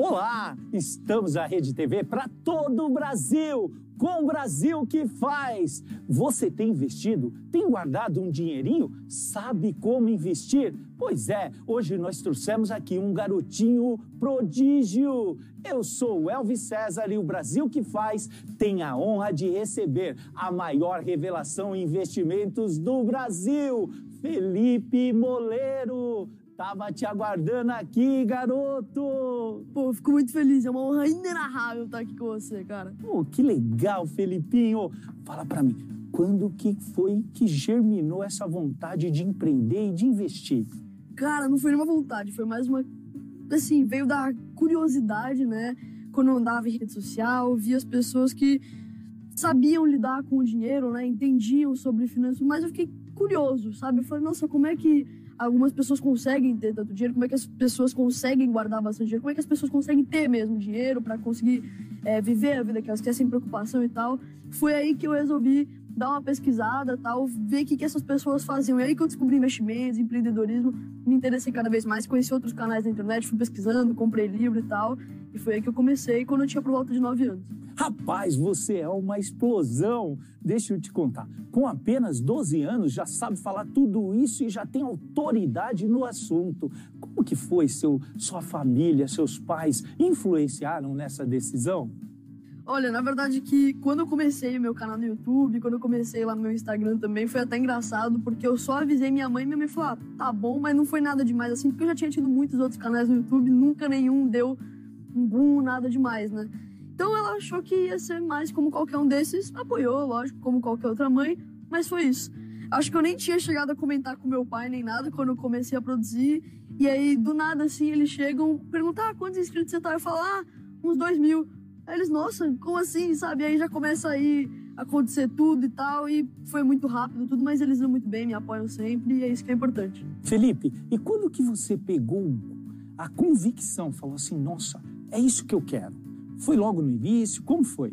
Olá, estamos na Rede TV para todo o Brasil, com o Brasil que faz. Você tem investido? Tem guardado um dinheirinho? Sabe como investir? Pois é, hoje nós trouxemos aqui um garotinho prodígio. Eu sou o Elvis César e o Brasil que faz tem a honra de receber a maior revelação em investimentos do Brasil, Felipe Moleiro. Tava te aguardando aqui, garoto! Pô, fico muito feliz, é uma honra inenarrável estar aqui com você, cara. Pô, que legal, Felipinho! Fala pra mim, quando que foi que germinou essa vontade de empreender e de investir? Cara, não foi nenhuma vontade, foi mais uma. Assim, veio da curiosidade, né? Quando eu andava em rede social, via as pessoas que sabiam lidar com o dinheiro, né? Entendiam sobre finanças, mas eu fiquei curioso, sabe? Eu falei, nossa, como é que algumas pessoas conseguem ter tanto dinheiro, como é que as pessoas conseguem guardar bastante dinheiro, como é que as pessoas conseguem ter mesmo dinheiro para conseguir é, viver a vida que elas querem sem preocupação e tal. Foi aí que eu resolvi dar uma pesquisada tal, ver o que, que essas pessoas faziam. E aí que eu descobri investimentos, empreendedorismo, me interessei cada vez mais, conheci outros canais da internet, fui pesquisando, comprei livro e tal. E foi aí que eu comecei quando eu tinha por volta de 9 anos. Rapaz, você é uma explosão! Deixa eu te contar. Com apenas 12 anos já sabe falar tudo isso e já tem autoridade no assunto. Como que foi seu, sua família, seus pais influenciaram nessa decisão? Olha, na verdade que quando eu comecei o meu canal no YouTube, quando eu comecei lá no meu Instagram também, foi até engraçado, porque eu só avisei minha mãe e minha mãe falou, ah, tá bom, mas não foi nada demais assim, porque eu já tinha tido muitos outros canais no YouTube, nunca nenhum deu boom, nada demais, né? Então ela achou que ia ser mais como qualquer um desses, apoiou, lógico, como qualquer outra mãe, mas foi isso. Acho que eu nem tinha chegado a comentar com meu pai nem nada quando eu comecei a produzir, e aí do nada assim eles chegam, perguntar ah, quantos inscritos você tá? Eu falo, ah, uns dois mil. Aí eles, nossa, como assim, sabe? Aí já começa aí acontecer tudo e tal, e foi muito rápido tudo, mas eles vão muito bem, me apoiam sempre, e é isso que é importante. Felipe, e quando que você pegou a convicção, falou assim, nossa, é isso que eu quero? Foi logo no início? Como foi?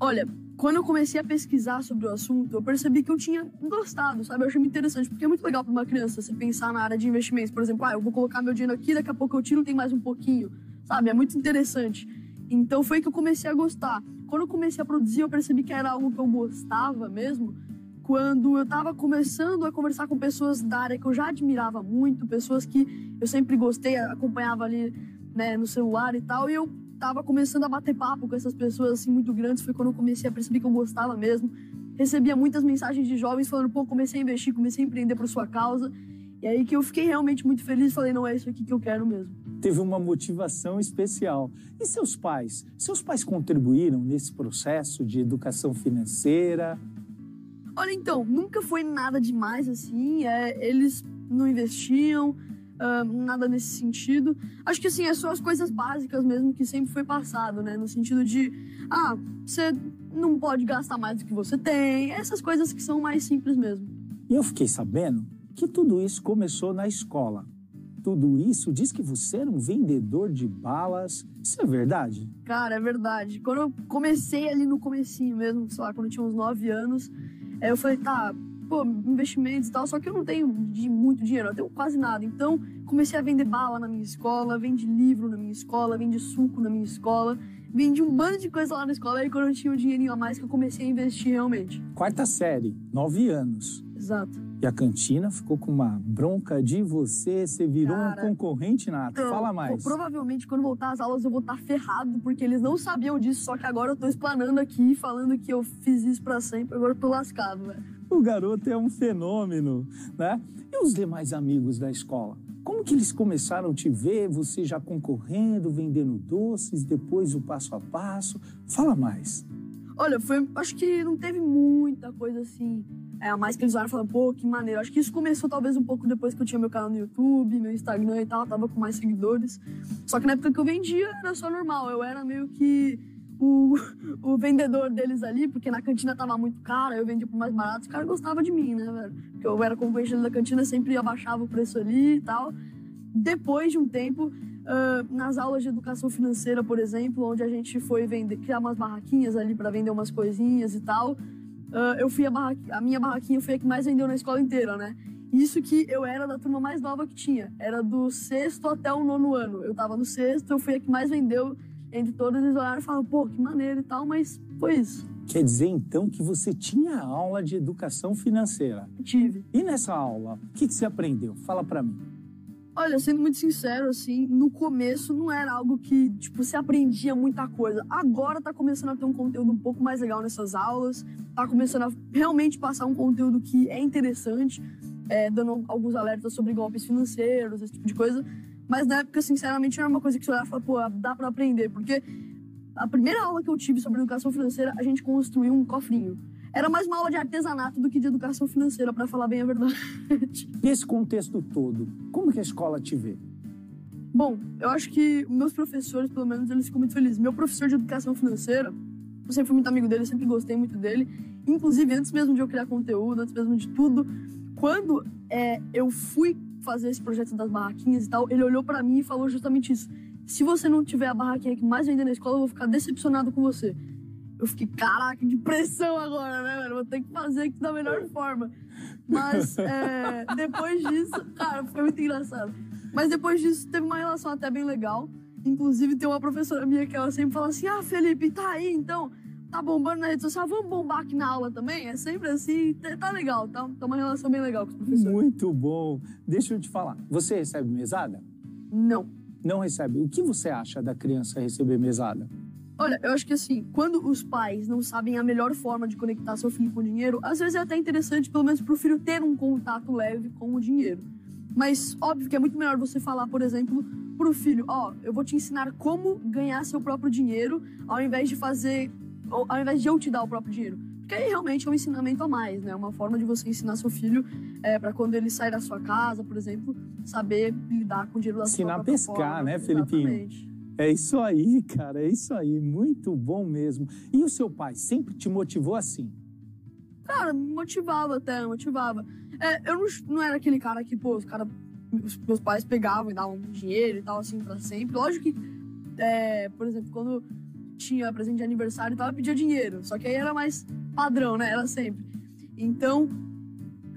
Olha, quando eu comecei a pesquisar sobre o assunto, eu percebi que eu tinha gostado, sabe? Eu achei muito interessante, porque é muito legal para uma criança você pensar na área de investimentos. Por exemplo, ah, eu vou colocar meu dinheiro aqui, daqui a pouco eu tiro, tem mais um pouquinho, sabe? É muito interessante. Então foi que eu comecei a gostar. Quando eu comecei a produzir, eu percebi que era algo que eu gostava mesmo. Quando eu estava começando a conversar com pessoas da área que eu já admirava muito, pessoas que eu sempre gostei, acompanhava ali né, no celular e tal, e eu estava começando a bater papo com essas pessoas assim muito grandes, foi quando eu comecei a perceber que eu gostava mesmo. Recebia muitas mensagens de jovens falando, pô, comecei a investir, comecei a empreender por sua causa. E aí que eu fiquei realmente muito feliz, falei, não é isso aqui que eu quero mesmo teve uma motivação especial. E seus pais? Seus pais contribuíram nesse processo de educação financeira? Olha, então, nunca foi nada demais assim. É, eles não investiam, uh, nada nesse sentido. Acho que assim, é só as coisas básicas mesmo que sempre foi passado, né? No sentido de, ah, você não pode gastar mais do que você tem. Essas coisas que são mais simples mesmo. E eu fiquei sabendo que tudo isso começou na escola tudo isso, diz que você era um vendedor de balas. Isso é verdade? Cara, é verdade. Quando eu comecei ali no comecinho mesmo, sei lá, quando eu tinha uns 9 anos, eu falei, tá, pô, investimentos e tal, só que eu não tenho de muito dinheiro, eu tenho quase nada. Então, comecei a vender bala na minha escola, vende livro na minha escola, vende suco na minha escola, vendi um bando de coisa lá na escola, e quando eu tinha um dinheirinho a mais que eu comecei a investir realmente. Quarta série, 9 anos. Exato. E a cantina ficou com uma bronca de você, você virou Cara, um concorrente nato. Então, Fala mais. Provavelmente quando voltar às aulas eu vou estar ferrado, porque eles não sabiam disso, só que agora eu tô explanando aqui, falando que eu fiz isso para sempre, agora eu tô lascado, velho. O garoto é um fenômeno, né? E os demais amigos da escola? Como que eles começaram a te ver, você já concorrendo, vendendo doces, depois o passo a passo? Fala mais. Olha, foi, acho que não teve muita coisa assim é, a mais que eles olharam falando, pô, que maneiro. Acho que isso começou talvez um pouco depois que eu tinha meu canal no YouTube, meu Instagram e tal, tava com mais seguidores. Só que na época que eu vendia era só normal, eu era meio que o, o vendedor deles ali, porque na cantina tava muito caro, eu vendia por mais barato, os caras gostavam de mim, né, velho? Porque eu era concorrente da cantina, sempre abaixava o preço ali e tal. Depois de um tempo, uh, nas aulas de educação financeira, por exemplo, onde a gente foi vender, criar umas barraquinhas ali para vender umas coisinhas e tal, uh, eu fui a, a minha barraquinha foi a que mais vendeu na escola inteira, né? Isso que eu era da turma mais nova que tinha. Era do sexto até o nono ano. Eu tava no sexto, eu fui a que mais vendeu entre todas. Eles olharam e falaram, pô, que maneiro e tal, mas foi isso. Quer dizer, então, que você tinha aula de educação financeira? Tive. E nessa aula, o que, que você aprendeu? Fala para mim. Olha, sendo muito sincero, assim, no começo não era algo que, tipo, você aprendia muita coisa. Agora tá começando a ter um conteúdo um pouco mais legal nessas aulas, tá começando a realmente passar um conteúdo que é interessante, é, dando alguns alertas sobre golpes financeiros, esse tipo de coisa. Mas na época, sinceramente, era uma coisa que você olhava e falava, pô, dá pra aprender, porque a primeira aula que eu tive sobre educação financeira, a gente construiu um cofrinho. Era mais uma aula de artesanato do que de educação financeira, para falar bem a verdade. Nesse contexto todo, como que a escola te vê? Bom, eu acho que meus professores, pelo menos, eles ficam muito felizes. Meu professor de educação financeira, eu sempre fui muito amigo dele, sempre gostei muito dele. Inclusive, antes mesmo de eu criar conteúdo, antes mesmo de tudo, quando é, eu fui fazer esse projeto das barraquinhas e tal, ele olhou para mim e falou justamente isso. Se você não tiver a barraquinha que mais vende na escola, eu vou ficar decepcionado com você. Eu fiquei, caraca, de pressão agora, né, mano? Vou ter que fazer aqui da melhor forma. Mas é, depois disso, cara, foi muito engraçado. Mas depois disso, teve uma relação até bem legal. Inclusive, tem uma professora minha que ela sempre fala assim: Ah, Felipe, tá aí então? Tá bombando na rede social, vamos bombar aqui na aula também? É sempre assim, tá, tá legal, tá, tá uma relação bem legal com os professores. Muito bom. Deixa eu te falar, você recebe mesada? Não. Não recebe. O que você acha da criança receber mesada? Olha, eu acho que assim, quando os pais não sabem a melhor forma de conectar seu filho com o dinheiro, às vezes é até interessante, pelo menos, para o filho ter um contato leve com o dinheiro. Mas óbvio que é muito melhor você falar, por exemplo, para o filho: Ó, oh, eu vou te ensinar como ganhar seu próprio dinheiro, ao invés de fazer. Ao invés de eu te dar o próprio dinheiro. Porque aí realmente é um ensinamento a mais, né? Uma forma de você ensinar seu filho é, para quando ele sair da sua casa, por exemplo, saber lidar com o dinheiro da ensinar sua Ensinar a pescar, forma. né, Felipinho? Exatamente. É isso aí, cara, é isso aí. Muito bom mesmo. E o seu pai sempre te motivou assim? Cara, me motivava até, motivava. É, eu não, não, era aquele cara que, pô, os cara, meus pais pegavam e davam dinheiro e tal, assim, pra sempre. Lógico que, é, por exemplo, quando tinha presente de aniversário e tal, eu pedia dinheiro. Só que aí era mais padrão, né? Era sempre. Então,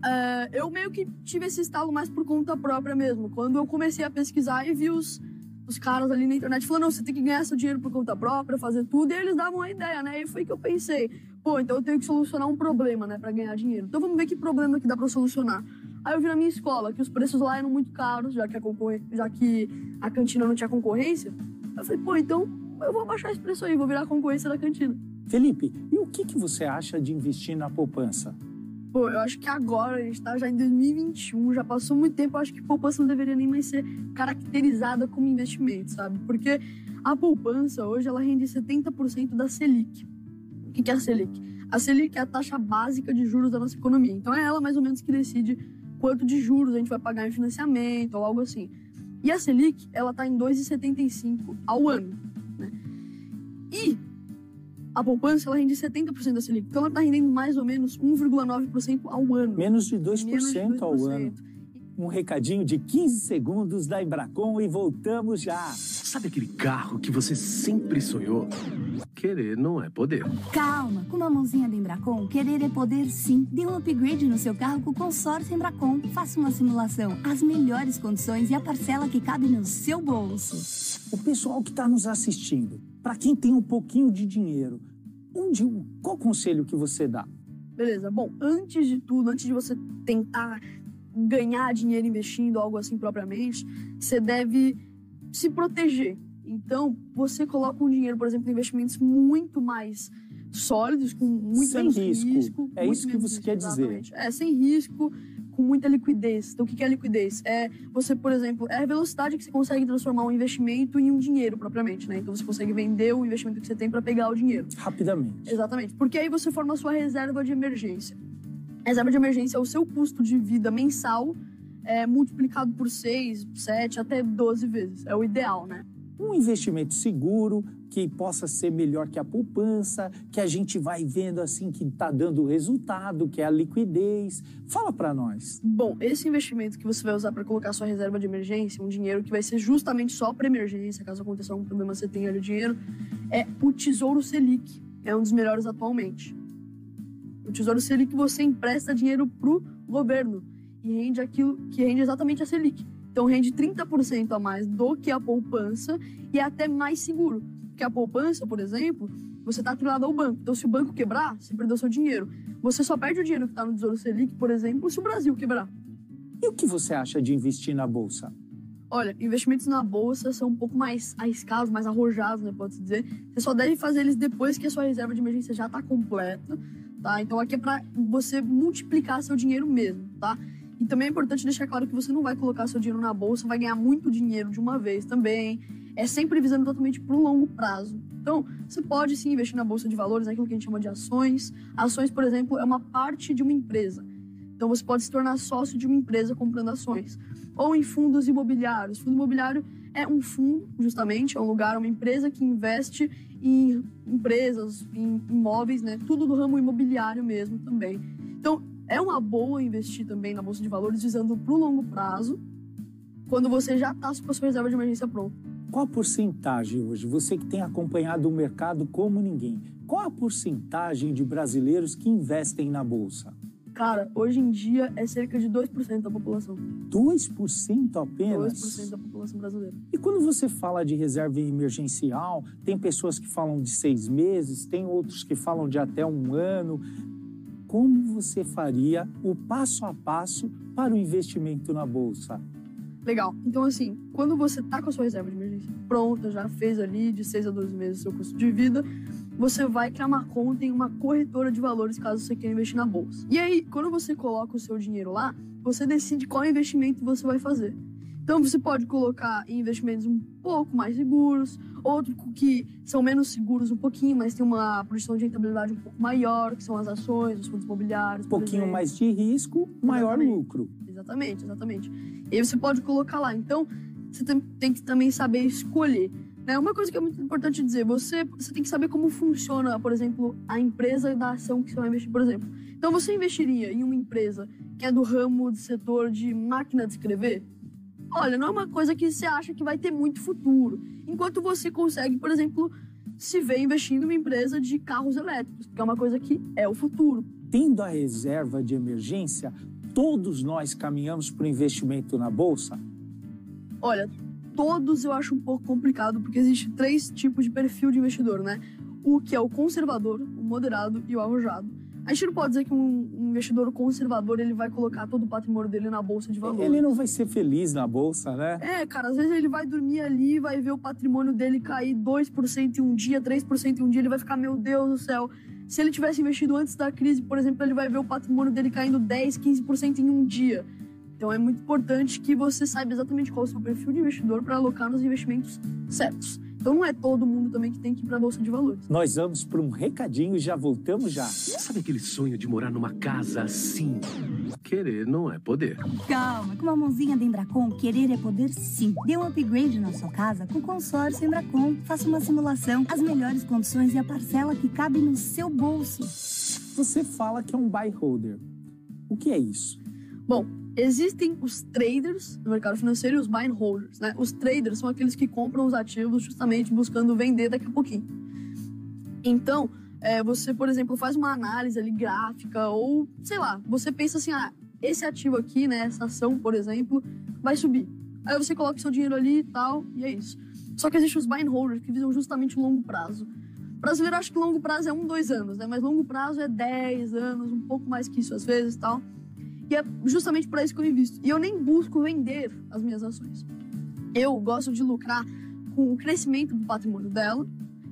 é, eu meio que tive esse estalo mais por conta própria mesmo. Quando eu comecei a pesquisar e vi os os caras ali na internet falando, não, você tem que ganhar seu dinheiro por conta própria, fazer tudo, e eles davam a ideia, né? E foi que eu pensei, pô, então eu tenho que solucionar um problema, né, para ganhar dinheiro. Então vamos ver que problema que dá para solucionar. Aí eu vi na minha escola que os preços lá eram muito caros, já que a, já que a cantina não tinha concorrência. Eu falei, pô, então eu vou baixar esse preço aí, vou virar concorrência da cantina. Felipe, e o que, que você acha de investir na poupança? Pô, eu acho que agora, a gente tá já em 2021, já passou muito tempo, eu acho que poupança não deveria nem mais ser caracterizada como investimento, sabe? Porque a poupança hoje, ela rende 70% da Selic. O que é a Selic? A Selic é a taxa básica de juros da nossa economia. Então é ela mais ou menos que decide quanto de juros a gente vai pagar em financiamento ou algo assim. E a Selic, ela tá em 2,75 ao ano, a poupança ela rende 70% da Selic. Então ela está rendendo mais ou menos 1,9% ao ano. Menos de 2%, Menos de 2% ao ano. Um recadinho de 15 segundos da Embracon e voltamos já. Sabe aquele carro que você sempre sonhou? Querer não é poder. Calma, com uma mãozinha da Embracon, querer é poder sim. Dê um upgrade no seu carro com o consórcio Embracon. Faça uma simulação, as melhores condições e a parcela que cabe no seu bolso. O pessoal que está nos assistindo, para quem tem um pouquinho de dinheiro, onde, qual conselho que você dá? Beleza, bom, antes de tudo, antes de você tentar ganhar dinheiro investindo, algo assim propriamente, você deve se proteger. Então, você coloca um dinheiro, por exemplo, em investimentos muito mais sólidos, com muito sem risco. risco. É isso que você risco, quer dizer. Exatamente. É, sem risco, com muita liquidez. Então, o que é liquidez? É você, por exemplo, é a velocidade que você consegue transformar um investimento em um dinheiro propriamente, né? Então, você consegue vender o investimento que você tem para pegar o dinheiro. Rapidamente. Exatamente. Porque aí você forma a sua reserva de emergência. A reserva de emergência é o seu custo de vida mensal é, multiplicado por 6, 7, até 12 vezes. É o ideal, né? Um investimento seguro, que possa ser melhor que a poupança, que a gente vai vendo assim que está dando resultado, que é a liquidez. Fala para nós. Bom, esse investimento que você vai usar para colocar sua reserva de emergência, um dinheiro que vai ser justamente só para emergência, caso aconteça algum problema você tenha o dinheiro, é o Tesouro Selic. É um dos melhores atualmente. O Tesouro Selic você empresta dinheiro pro governo. e rende aquilo que rende exatamente a Selic. Então rende 30% a mais do que a poupança e é até mais seguro. Porque a poupança, por exemplo, você está atrelado ao banco. Então, se o banco quebrar, você perdeu seu dinheiro. Você só perde o dinheiro que está no Tesouro Selic, por exemplo, se o Brasil quebrar. E o que você acha de investir na bolsa? Olha, investimentos na bolsa são um pouco mais arriscados, mais arrojados, né, pode-se dizer. Você só deve fazer eles depois que a sua reserva de emergência já está completa, tá? Então aqui é para você multiplicar seu dinheiro mesmo, tá? E também é importante deixar claro que você não vai colocar seu dinheiro na bolsa, vai ganhar muito dinheiro de uma vez também. É sempre visando totalmente para o longo prazo. Então, você pode sim investir na bolsa de valores, naquilo que a gente chama de ações. Ações, por exemplo, é uma parte de uma empresa. Então, você pode se tornar sócio de uma empresa comprando ações ou em fundos imobiliários. Fundo imobiliário é um fundo, justamente, é um lugar, uma empresa que investe em empresas, em imóveis, né? Tudo do ramo imobiliário mesmo também. Então, é uma boa investir também na bolsa de valores visando para o longo prazo, quando você já está com a sua reserva de emergência pronta. Qual a porcentagem hoje, você que tem acompanhado o mercado como ninguém, qual a porcentagem de brasileiros que investem na bolsa? Cara, hoje em dia é cerca de 2% da população. 2% apenas? 2% da população brasileira. E quando você fala de reserva emergencial, tem pessoas que falam de seis meses, tem outros que falam de até um ano. Como você faria o passo a passo para o investimento na bolsa? Legal. Então, assim, quando você tá com a sua reserva de emergência pronta, já fez ali de 6 a 12 meses o seu custo de vida, você vai criar uma conta em uma corretora de valores caso você queira investir na bolsa. E aí, quando você coloca o seu dinheiro lá, você decide qual investimento você vai fazer. Então você pode colocar em investimentos um pouco mais seguros, outros que são menos seguros um pouquinho, mas tem uma projeção de rentabilidade um pouco maior, que são as ações, os fundos imobiliários. Um pouquinho mais de risco, maior exatamente. lucro. Exatamente, exatamente. E aí você pode colocar lá. Então, você tem, tem que também saber escolher. Né? Uma coisa que é muito importante dizer, você, você tem que saber como funciona, por exemplo, a empresa da ação que você vai investir, por exemplo. Então, você investiria em uma empresa que é do ramo do setor de máquina de escrever? Olha, não é uma coisa que você acha que vai ter muito futuro. Enquanto você consegue, por exemplo, se ver investindo em uma empresa de carros elétricos, que é uma coisa que é o futuro. Tendo a reserva de emergência, todos nós caminhamos para o investimento na bolsa? Olha, todos eu acho um pouco complicado, porque existe três tipos de perfil de investidor, né? O que é o conservador, o moderado e o arrojado. A gente não pode dizer que um investidor conservador ele vai colocar todo o patrimônio dele na bolsa de valores. Ele não vai ser feliz na bolsa, né? É, cara, às vezes ele vai dormir ali, vai ver o patrimônio dele cair 2% em um dia, 3% em um dia, ele vai ficar, meu Deus do céu. Se ele tivesse investido antes da crise, por exemplo, ele vai ver o patrimônio dele caindo 10, 15% em um dia. Então é muito importante que você saiba exatamente qual é o seu perfil de investidor para alocar nos investimentos certos. Então não é todo mundo também que tem que ir para a bolsa de valores. Nós vamos para um recadinho e já voltamos já. Sabe aquele sonho de morar numa casa assim? Querer não é poder. Calma, com uma mãozinha da Embracon, querer é poder sim. Dê um upgrade na sua casa com o consórcio Embracon. Faça uma simulação, as melhores condições e a parcela que cabe no seu bolso. Você fala que é um buy holder. O que é isso? Bom, existem os traders no mercado financeiro e os buy and holders, né? Os traders são aqueles que compram os ativos justamente buscando vender daqui a pouquinho. Então, é, você, por exemplo, faz uma análise ali gráfica ou, sei lá, você pensa assim, ah, esse ativo aqui, né, essa ação, por exemplo, vai subir. Aí você coloca seu dinheiro ali e tal, e é isso. Só que existem os buy and holders que visam justamente o longo prazo. O brasileiro acha que longo prazo é um, dois anos, né? Mas longo prazo é 10 anos, um pouco mais que isso às vezes tal. E é justamente para isso que eu invisto. E eu nem busco vender as minhas ações. Eu gosto de lucrar com o crescimento do patrimônio dela.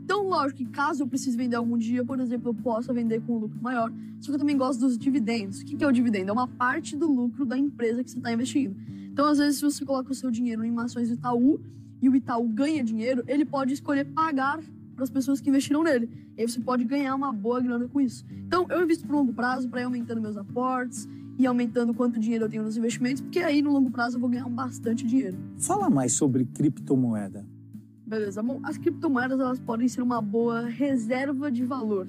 Então, lógico que caso eu precise vender algum dia, por exemplo, eu possa vender com um lucro maior. Só que eu também gosto dos dividendos. O que é o dividendo? É uma parte do lucro da empresa que você está investindo. Então, às vezes, se você coloca o seu dinheiro em ações do Itaú e o Itaú ganha dinheiro, ele pode escolher pagar para as pessoas que investiram nele. E aí você pode ganhar uma boa grana com isso. Então, eu invisto por longo prazo para ir aumentando meus aportes e aumentando quanto dinheiro eu tenho nos investimentos, porque aí no longo prazo eu vou ganhar bastante dinheiro. Fala mais sobre criptomoeda. Beleza. Bom, as criptomoedas elas podem ser uma boa reserva de valor,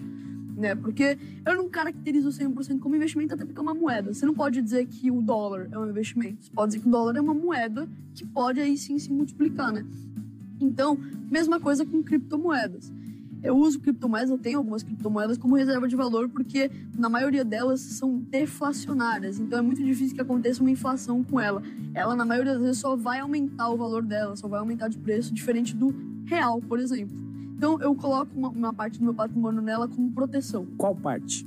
né? Porque eu não caracterizo 100% como investimento, até porque é uma moeda. Você não pode dizer que o dólar é um investimento. Você pode dizer que o dólar é uma moeda que pode aí sim se multiplicar, né? Então, mesma coisa com criptomoedas. Eu uso criptomoedas, eu tenho algumas criptomoedas como reserva de valor, porque na maioria delas são deflacionárias. Então é muito difícil que aconteça uma inflação com ela. Ela, na maioria das vezes, só vai aumentar o valor dela, só vai aumentar de preço, diferente do real, por exemplo. Então eu coloco uma, uma parte do meu patrimônio nela como proteção. Qual parte?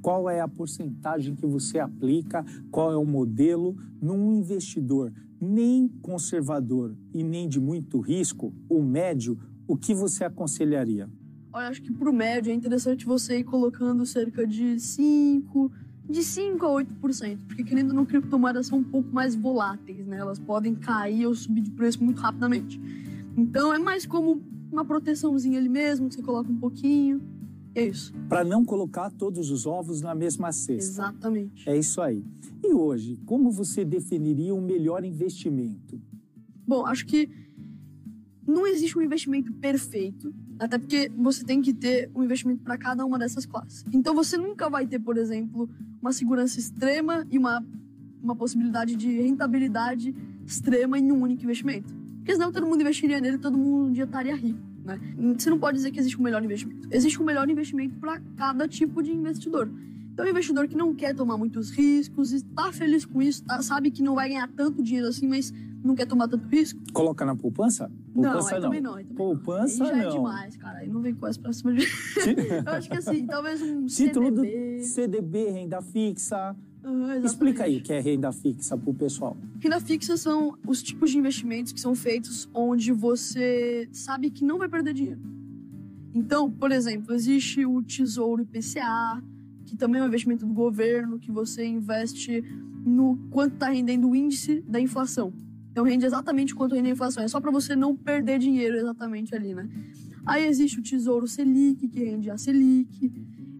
Qual é a porcentagem que você aplica? Qual é o modelo? Num investidor nem conservador e nem de muito risco, o médio, o que você aconselharia? Olha, acho que para o médio é interessante você ir colocando cerca de 5, de 5 a 8%, porque querendo no criptomoedas são um pouco mais voláteis, né? Elas podem cair ou subir de preço muito rapidamente. Então é mais como uma proteçãozinha ali mesmo, que você coloca um pouquinho. É isso. Para não colocar todos os ovos na mesma cesta. Exatamente. É isso aí. E hoje, como você definiria um melhor investimento? Bom, acho que não existe um investimento perfeito, até porque você tem que ter um investimento para cada uma dessas classes. Então você nunca vai ter, por exemplo, uma segurança extrema e uma, uma possibilidade de rentabilidade extrema em um único investimento. Porque senão todo mundo investiria nele todo mundo dia estaria rico. Né? Você não pode dizer que existe um melhor investimento. Existe um melhor investimento para cada tipo de investidor. Então, o investidor que não quer tomar muitos riscos, está feliz com isso, tá, sabe que não vai ganhar tanto dinheiro assim, mas não quer tomar tanto risco. Coloca na poupança? Poupança não, aí não. também não. Também poupança aí já não. é demais, cara. Aí não vem essa pra cima de... Eu acho que assim, talvez um Título CDB... do CDB, renda fixa. Uhum, Explica aí o que é renda fixa pro pessoal. Renda fixa são os tipos de investimentos que são feitos onde você sabe que não vai perder dinheiro. Então, por exemplo, existe o Tesouro IPCA, que também é um investimento do governo, que você investe no quanto está rendendo o índice da inflação. Então rende exatamente quanto rende a inflação. É só para você não perder dinheiro exatamente ali, né? Aí existe o Tesouro Selic, que rende a Selic.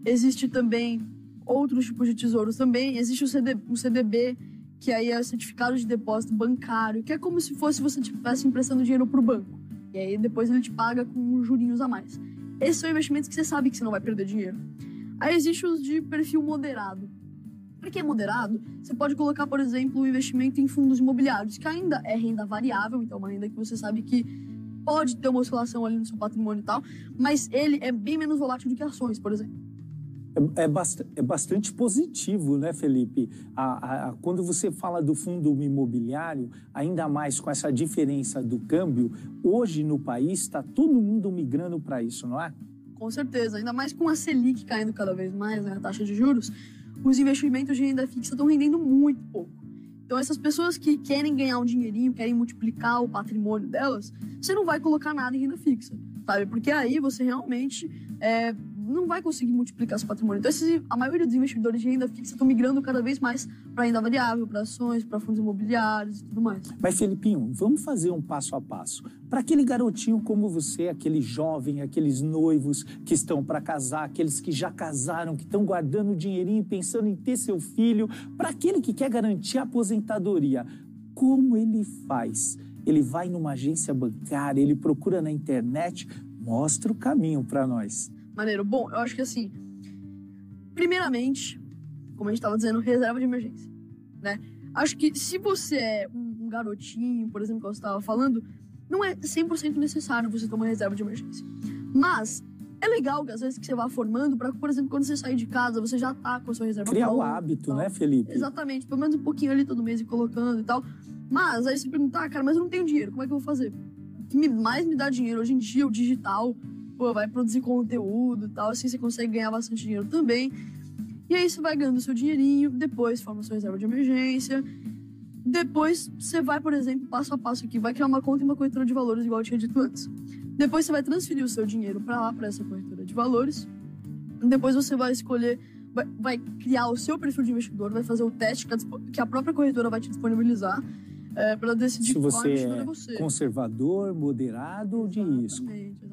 Existe também outros tipos de tesouros também. Existe o, CD, o CDB, que aí é o Certificado de Depósito Bancário, que é como se fosse você estivesse emprestando dinheiro para o banco. E aí depois ele te paga com jurinhos a mais. Esses são investimentos que você sabe que você não vai perder dinheiro. Aí existe os de perfil moderado. Para que é moderado, você pode colocar, por exemplo, o investimento em fundos imobiliários, que ainda é renda variável, então é uma renda que você sabe que pode ter uma oscilação ali no seu patrimônio e tal, mas ele é bem menos volátil do que ações, por exemplo. É, é, bast é bastante positivo, né, Felipe? A, a, quando você fala do fundo imobiliário, ainda mais com essa diferença do câmbio, hoje no país está todo mundo migrando para isso, não é? Com certeza, ainda mais com a Selic caindo cada vez mais, né, a taxa de juros, os investimentos de renda fixa estão rendendo muito pouco. Então, essas pessoas que querem ganhar um dinheirinho, querem multiplicar o patrimônio delas, você não vai colocar nada em renda fixa, sabe? Porque aí você realmente é, não vai conseguir multiplicar seu patrimônio. Então, esses, a maioria dos investidores de renda fixa estão migrando cada vez mais para renda variável, para ações, para fundos imobiliários e tudo mais. Mas, Felipinho, vamos fazer um passo a passo. Para aquele garotinho como você, aquele jovem, aqueles noivos que estão para casar, aqueles que já casaram, que estão guardando dinheirinho pensando em ter seu filho, para aquele que quer garantir a aposentadoria, como ele faz? Ele vai numa agência bancária, ele procura na internet, mostra o caminho para nós. Maneiro. Bom, eu acho que assim, primeiramente, como a gente estava dizendo, reserva de emergência, né? Acho que se você é um, um garotinho, por exemplo, que eu estava falando, não é 100% necessário você ter uma reserva de emergência. Mas é legal que às vezes que você vá formando para, por exemplo, quando você sair de casa, você já tá com a sua reserva Criar o hábito, né, Felipe? Exatamente, pelo menos um pouquinho ali todo mês e colocando e tal. Mas aí você perguntar, ah, cara, mas eu não tenho dinheiro, como é que eu vou fazer? O que mais me dá dinheiro hoje em dia, o digital, pô, vai produzir conteúdo e tal, assim você consegue ganhar bastante dinheiro também. E aí você vai ganhando seu dinheirinho, depois forma sua reserva de emergência. Depois você vai, por exemplo, passo a passo aqui, vai criar uma conta e uma corretora de valores, igual eu tinha dito antes. Depois você vai transferir o seu dinheiro para lá, para essa corretora de valores. Depois você vai escolher, vai, vai, criar o seu perfil de investidor, vai fazer o teste que a, que a própria corretora vai te disponibilizar é, para decidir se você é, é você. conservador, moderado ou de risco. Exatamente.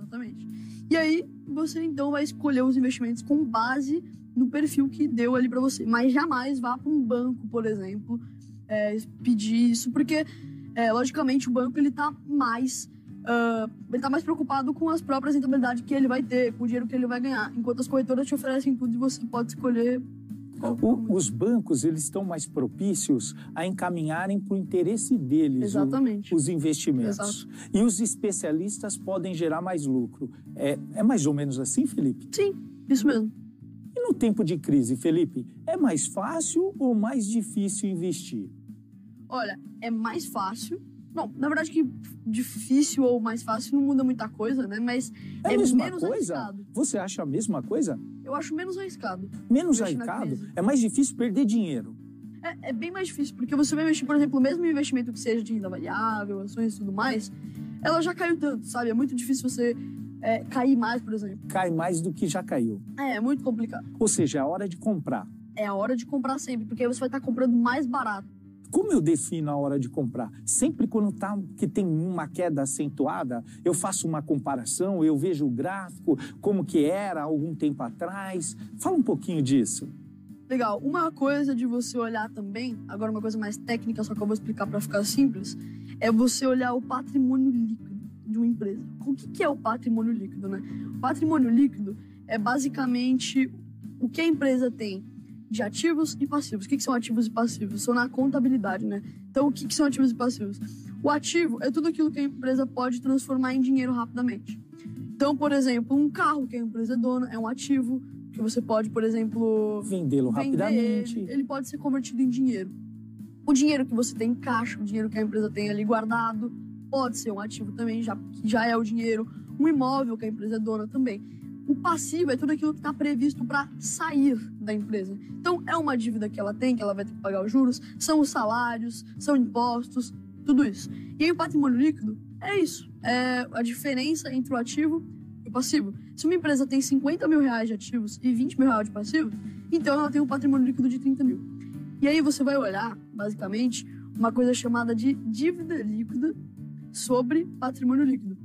E aí você então vai escolher os investimentos com base no perfil que deu ali para você, mas jamais vá para um banco, por exemplo, é, pedir isso, porque é, logicamente o banco ele tá mais uh, ele tá mais preocupado com as próprias rentabilidades que ele vai ter, com o dinheiro que ele vai ganhar, enquanto as corretoras te oferecem tudo e você pode escolher O, os bancos eles estão mais propícios a encaminharem para o interesse deles o- Exatamente. os investimentos. Exato. E os especialistas podem gerar mais lucro. É, é mais ou menos assim, Felipe? Sim, isso mesmo. E no tempo de crise, Felipe, é mais fácil ou mais difícil investir? Olha, é mais fácil. Bom, na verdade que difícil ou mais fácil não muda muita coisa, né? Mas É é, a mesma menos coisa? arriscado. Você acha a mesma coisa? Eu acho menos arriscado. Menos arriscado? É mais difícil perder dinheiro. É, é bem mais difícil, porque você vai investir, por exemplo, o mesmo investimento que seja de renda variável, ações e tudo mais, ela já caiu tanto, sabe? É muito difícil você é, cair mais, por exemplo. Cai mais do que já caiu. É, é muito complicado. Ou seja, é a hora de comprar. É a hora de comprar sempre, porque aí você vai estar comprando mais barato. Como eu defino a hora de comprar? Sempre quando tá, que tem uma queda acentuada, eu faço uma comparação, eu vejo o gráfico, como que era algum tempo atrás. Fala um pouquinho disso. Legal. Uma coisa de você olhar também, agora uma coisa mais técnica, só que eu vou explicar para ficar simples, é você olhar o patrimônio líquido de uma empresa. O que, que é o patrimônio líquido, né? O patrimônio líquido é basicamente o que a empresa tem de ativos e passivos. O que, que são ativos e passivos? São na contabilidade, né? Então, o que, que são ativos e passivos? O ativo é tudo aquilo que a empresa pode transformar em dinheiro rapidamente. Então, por exemplo, um carro que a empresa é dona é um ativo que você pode, por exemplo, Vendê-lo rapidamente. Ele, ele pode ser convertido em dinheiro. O dinheiro que você tem em caixa, o dinheiro que a empresa tem ali guardado, pode ser um ativo também, já, que já é o dinheiro. Um imóvel que a empresa é dona também. O passivo é tudo aquilo que está previsto para sair da empresa. Então, é uma dívida que ela tem, que ela vai ter que pagar os juros, são os salários, são impostos, tudo isso. E aí, o patrimônio líquido é isso. É a diferença entre o ativo e o passivo. Se uma empresa tem 50 mil reais de ativos e 20 mil reais de passivo, então ela tem um patrimônio líquido de 30 mil. E aí você vai olhar, basicamente, uma coisa chamada de dívida líquida sobre patrimônio líquido.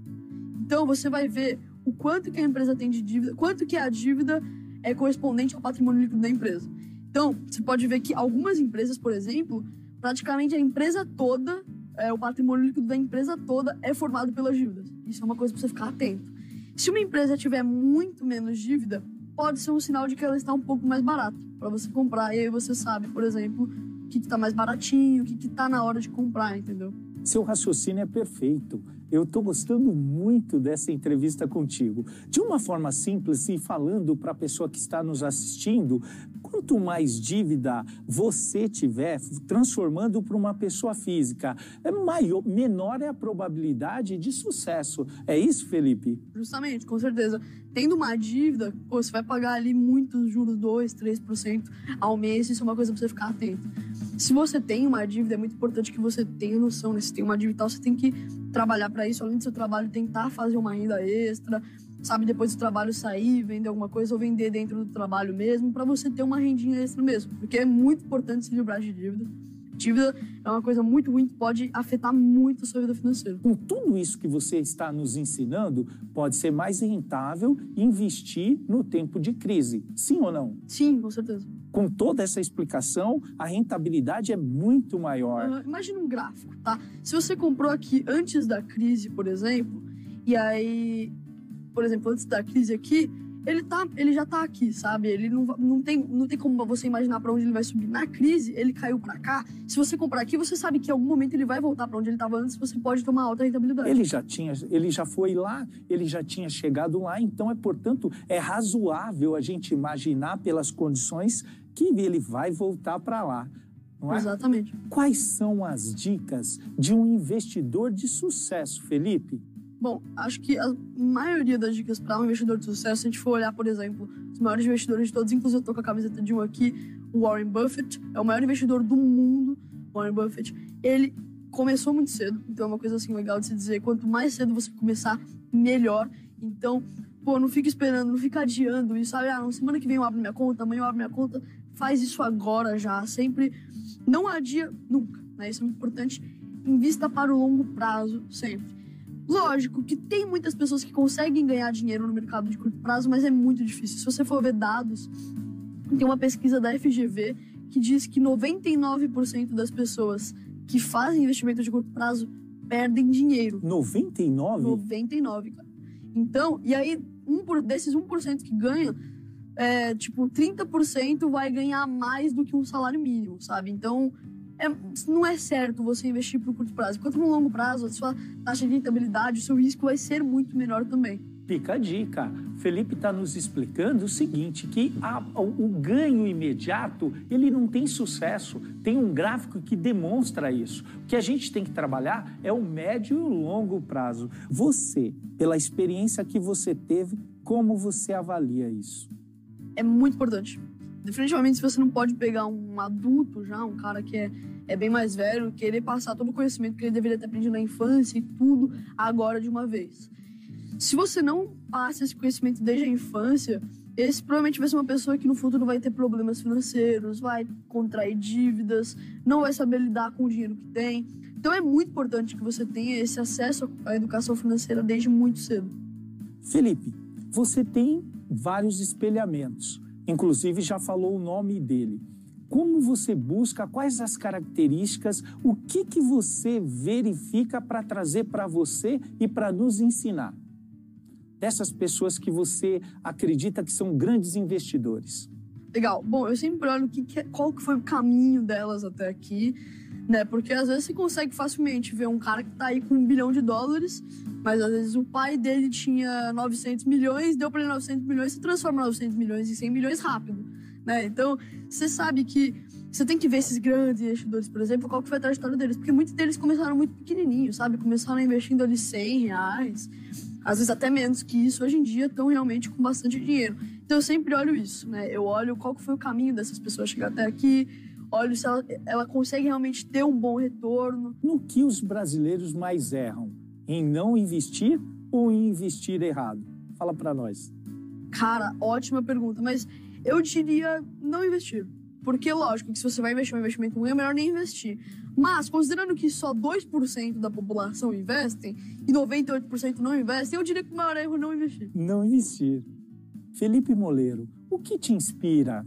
Então você vai ver o quanto que a empresa tem de dívida, quanto que a dívida é correspondente ao patrimônio líquido da empresa. Então, você pode ver que algumas empresas, por exemplo, praticamente a empresa toda, é, o patrimônio líquido da empresa toda é formado pelas dívidas. Isso é uma coisa para você ficar atento. Se uma empresa tiver muito menos dívida, pode ser um sinal de que ela está um pouco mais barata para você comprar. E aí você sabe, por exemplo, o que está mais baratinho, o que está na hora de comprar, entendeu? Seu raciocínio é perfeito. Eu estou gostando muito dessa entrevista contigo. De uma forma simples e falando para a pessoa que está nos assistindo, quanto mais dívida você tiver, transformando para uma pessoa física, é maior, menor é a probabilidade de sucesso. É isso, Felipe? Justamente, com certeza. Tendo uma dívida, você vai pagar ali muitos juros, 2, 3% ao mês, isso é uma coisa pra você ficar atento. Se você tem uma dívida, é muito importante que você tenha noção, né? Se tem uma dívida você tem que trabalhar para isso, além do seu trabalho, tentar fazer uma renda extra, sabe? Depois do trabalho sair, vender alguma coisa ou vender dentro do trabalho mesmo, para você ter uma rendinha extra mesmo. Porque é muito importante se livrar de dívida. Dívida é uma coisa muito ruim que pode afetar muito a sua vida financeira. Com tudo isso que você está nos ensinando, pode ser mais rentável investir no tempo de crise. Sim ou não? Sim, com certeza. Com toda essa explicação, a rentabilidade é muito maior. Ah, imagina um gráfico, tá? Se você comprou aqui antes da crise, por exemplo, e aí, por exemplo, antes da crise aqui, ele, tá, ele já tá aqui, sabe? Ele não, não, tem, não tem como você imaginar para onde ele vai subir. Na crise, ele caiu para cá. Se você comprar aqui, você sabe que em algum momento ele vai voltar para onde ele estava antes, você pode tomar alta rentabilidade. Ele já tinha, ele já foi lá, ele já tinha chegado lá, então é, portanto, é razoável a gente imaginar pelas condições que ele vai voltar para lá. É? Exatamente. Quais são as dicas de um investidor de sucesso, Felipe? Bom, acho que a maioria das dicas para um investidor de sucesso, se a gente for olhar, por exemplo, os maiores investidores de todos, inclusive eu tô com a camiseta de um aqui, o Warren Buffett, é o maior investidor do mundo, Warren Buffett. Ele começou muito cedo, então é uma coisa assim legal de se dizer, quanto mais cedo você começar, melhor. Então, pô, não fica esperando, não fica adiando isso, sabe? Ah, semana que vem eu abro minha conta, amanhã eu abro minha conta. Faz isso agora já, sempre. Não adia nunca, né? Isso é muito importante. Invista para o longo prazo, sempre. Lógico que tem muitas pessoas que conseguem ganhar dinheiro no mercado de curto prazo, mas é muito difícil. Se você for ver dados, tem uma pesquisa da FGV que diz que 99% das pessoas que fazem investimento de curto prazo perdem dinheiro. 99? 99, cara. Então, e aí, um por, desses 1% que ganham, é, tipo, 30% vai ganhar mais do que um salário mínimo, sabe? Então, é, não é certo você investir para o curto prazo. Enquanto no longo prazo, a sua taxa de rentabilidade, o seu risco vai ser muito menor também. Fica a dica. Felipe está nos explicando o seguinte, que a, o ganho imediato, ele não tem sucesso. Tem um gráfico que demonstra isso. O que a gente tem que trabalhar é o médio e o longo prazo. Você, pela experiência que você teve, como você avalia isso? É muito importante. Definitivamente, se você não pode pegar um adulto já, um cara que é, é bem mais velho, querer passar todo o conhecimento que ele deveria ter aprendido na infância e tudo agora de uma vez. Se você não passa esse conhecimento desde a infância, esse provavelmente vai ser uma pessoa que no futuro vai ter problemas financeiros, vai contrair dívidas, não vai saber lidar com o dinheiro que tem. Então é muito importante que você tenha esse acesso à educação financeira desde muito cedo. Felipe, você tem vários espelhamentos, inclusive já falou o nome dele. Como você busca, quais as características, o que, que você verifica para trazer para você e para nos ensinar? dessas pessoas que você acredita que são grandes investidores? Legal. Bom, eu sempre olho que, qual que foi o caminho delas até aqui, né? Porque às vezes você consegue facilmente ver um cara que está aí com um bilhão de dólares, mas às vezes o pai dele tinha 900 milhões, deu para ele 900 milhões, você transforma 900 milhões em 100 milhões rápido, né? Então, você sabe que você tem que ver esses grandes investidores, por exemplo, qual que foi a trajetória deles, porque muitos deles começaram muito pequenininhos, sabe? Começaram investindo ali 100 reais, às vezes até menos que isso, hoje em dia estão realmente com bastante dinheiro. Então eu sempre olho isso, né? Eu olho qual foi o caminho dessas pessoas chegar até aqui, olho se ela, ela consegue realmente ter um bom retorno. No que os brasileiros mais erram? Em não investir ou em investir errado? Fala para nós. Cara, ótima pergunta, mas eu diria não investir. Porque, lógico, que se você vai investir um investimento ruim, é melhor nem investir. Mas, considerando que só 2% da população investem e 98% não investem, eu diria que o maior erro é não investir. Não investir. Felipe Moleiro, o que te inspira?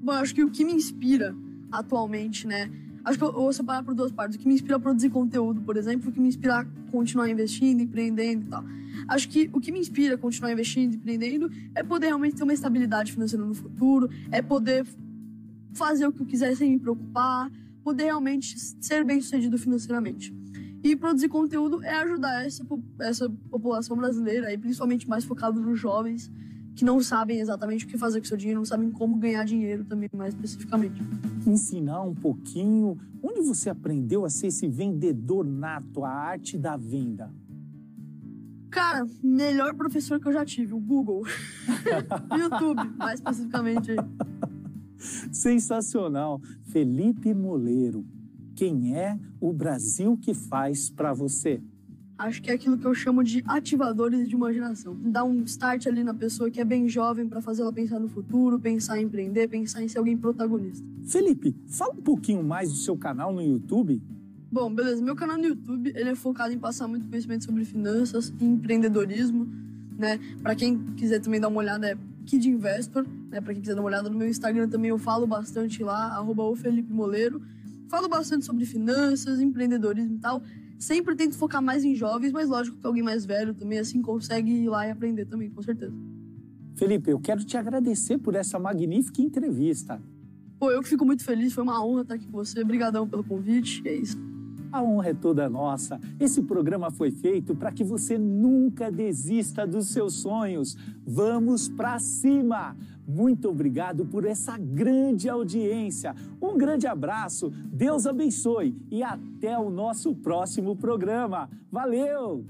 Bom, eu acho que o que me inspira atualmente, né? Acho que eu, vou separar por duas partes. O que me inspira a produzir conteúdo, por exemplo, o que me inspira a continuar investindo, empreendendo e tal. Acho que o que me inspira a continuar investindo, empreendendo, é poder realmente ter uma estabilidade financeira no futuro, é poder fazer o que eu quiser sem me preocupar, poder realmente ser bem sucedido financeiramente. E produzir conteúdo é ajudar essa, essa população brasileira, e principalmente mais focado nos jovens, que não sabem exatamente o que fazer com seu dinheiro, não sabem como ganhar dinheiro também, mais especificamente. Ensinar um pouquinho, onde você aprendeu a ser esse vendedor nato, a arte da venda? Cara, melhor professor que eu já tive, o Google. YouTube, mais especificamente. Sensacional. Felipe Moleiro. Quem é o Brasil que faz para você? Acho que é aquilo que eu chamo de ativadores de imaginação. Dá um start ali na pessoa que é bem jovem para fazer ela pensar no futuro, pensar em empreender, pensar em ser alguém protagonista. Felipe, fala um pouquinho mais do seu canal no YouTube. Bom, beleza. Meu canal no YouTube ele é focado em passar muito conhecimento sobre finanças e empreendedorismo, né? Para quem quiser também dar uma olhada é Kid Investor, né? Para quem quiser dar uma olhada no meu Instagram também, eu falo bastante lá, arroba. Falo bastante sobre finanças, empreendedorismo e tal. Sempre tento focar mais em jovens, mas lógico que alguém mais velho também assim consegue ir lá e aprender também, com certeza. Felipe, eu quero te agradecer por essa magnífica entrevista. Pô, eu que fico muito feliz, foi uma honra estar aqui com você. Obrigadão pelo convite, é isso. A honra é toda nossa. Esse programa foi feito para que você nunca desista dos seus sonhos. Vamos para cima! Muito obrigado por essa grande audiência. Um grande abraço, Deus abençoe e até o nosso próximo programa. Valeu!